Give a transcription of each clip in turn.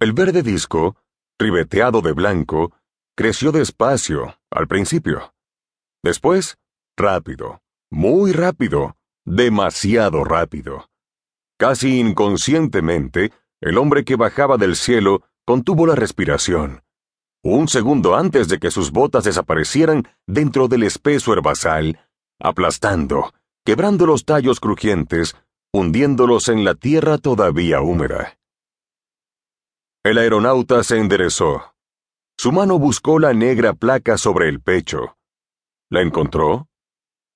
El verde disco, ribeteado de blanco, creció despacio, al principio. Después, rápido, muy rápido, demasiado rápido. Casi inconscientemente, el hombre que bajaba del cielo contuvo la respiración. Un segundo antes de que sus botas desaparecieran dentro del espeso herbazal, aplastando, quebrando los tallos crujientes, hundiéndolos en la tierra todavía húmeda. El aeronauta se enderezó. Su mano buscó la negra placa sobre el pecho. La encontró.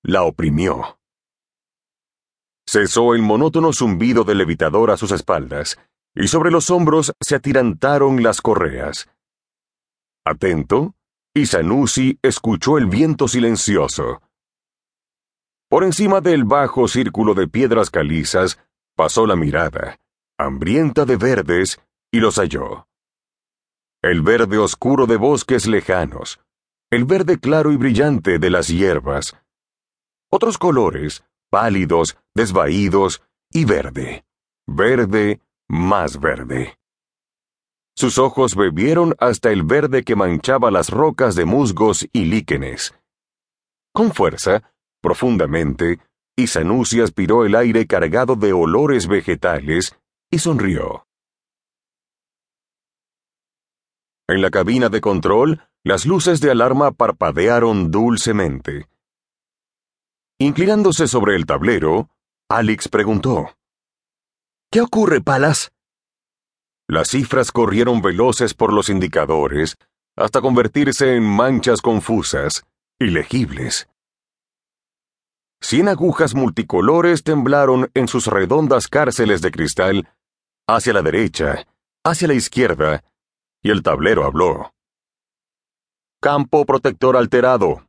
La oprimió. Cesó el monótono zumbido del levitador a sus espaldas, y sobre los hombros se atirantaron las correas. Atento, Isanusi escuchó el viento silencioso. Por encima del bajo círculo de piedras calizas pasó la mirada, hambrienta de verdes, y los halló. El verde oscuro de bosques lejanos, el verde claro y brillante de las hierbas, otros colores, pálidos, desvaídos y verde, verde, más verde. Sus ojos bebieron hasta el verde que manchaba las rocas de musgos y líquenes. Con fuerza, profundamente, Isanusi aspiró el aire cargado de olores vegetales y sonrió. En la cabina de control, las luces de alarma parpadearon dulcemente. Inclinándose sobre el tablero, Alex preguntó. ¿Qué ocurre, Palas? Las cifras corrieron veloces por los indicadores hasta convertirse en manchas confusas, ilegibles. Cien agujas multicolores temblaron en sus redondas cárceles de cristal, hacia la derecha, hacia la izquierda, y el tablero habló. Campo protector alterado.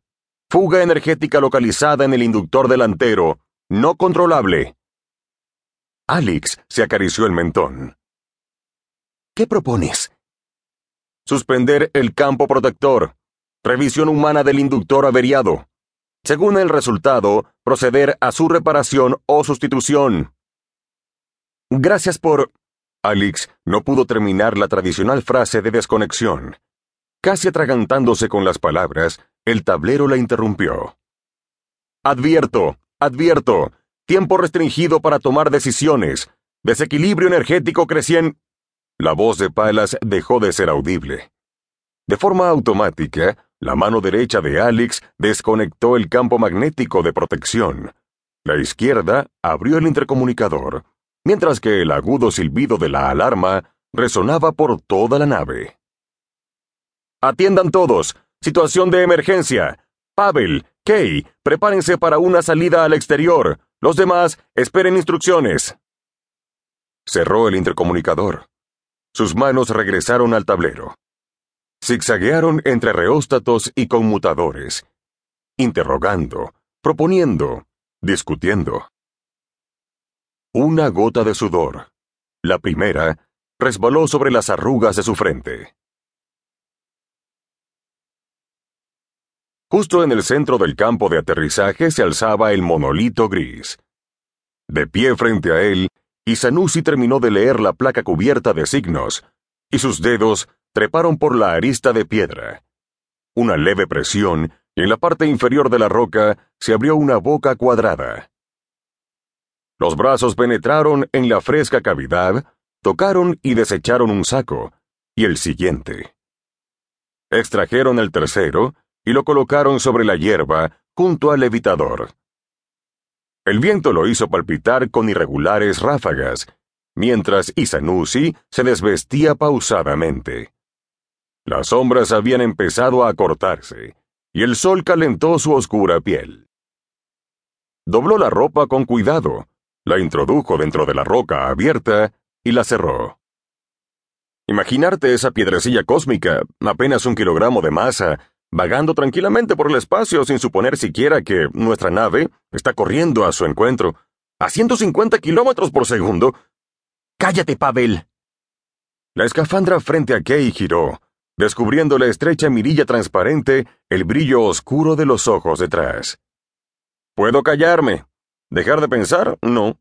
Fuga energética localizada en el inductor delantero. No controlable. Alex se acarició el mentón. ¿Qué propones? Suspender el campo protector. Revisión humana del inductor averiado. Según el resultado, proceder a su reparación o sustitución. Gracias por... Alex no pudo terminar la tradicional frase de desconexión. Casi atragantándose con las palabras, el tablero la interrumpió. Advierto, advierto, tiempo restringido para tomar decisiones. Desequilibrio energético creciente. La voz de Palas dejó de ser audible. De forma automática, la mano derecha de Alex desconectó el campo magnético de protección. La izquierda abrió el intercomunicador mientras que el agudo silbido de la alarma resonaba por toda la nave. Atiendan todos. Situación de emergencia. Pavel, Kay, prepárense para una salida al exterior. Los demás, esperen instrucciones. Cerró el intercomunicador. Sus manos regresaron al tablero. Zigzaguearon entre reóstatos y conmutadores, interrogando, proponiendo, discutiendo. Una gota de sudor, la primera, resbaló sobre las arrugas de su frente. Justo en el centro del campo de aterrizaje se alzaba el monolito gris. De pie frente a él, Isanusi terminó de leer la placa cubierta de signos, y sus dedos treparon por la arista de piedra. Una leve presión, y en la parte inferior de la roca se abrió una boca cuadrada. Los brazos penetraron en la fresca cavidad, tocaron y desecharon un saco, y el siguiente. Extrajeron el tercero y lo colocaron sobre la hierba junto al levitador. El viento lo hizo palpitar con irregulares ráfagas, mientras Isanusi se desvestía pausadamente. Las sombras habían empezado a acortarse, y el sol calentó su oscura piel. Dobló la ropa con cuidado, la introdujo dentro de la roca abierta y la cerró. Imaginarte esa piedrecilla cósmica, apenas un kilogramo de masa, vagando tranquilamente por el espacio sin suponer siquiera que nuestra nave está corriendo a su encuentro, a 150 kilómetros por segundo. ¡Cállate, Pavel! La escafandra frente a Kay giró, descubriendo la estrecha mirilla transparente, el brillo oscuro de los ojos detrás. Puedo callarme, Dejar de pensar, no.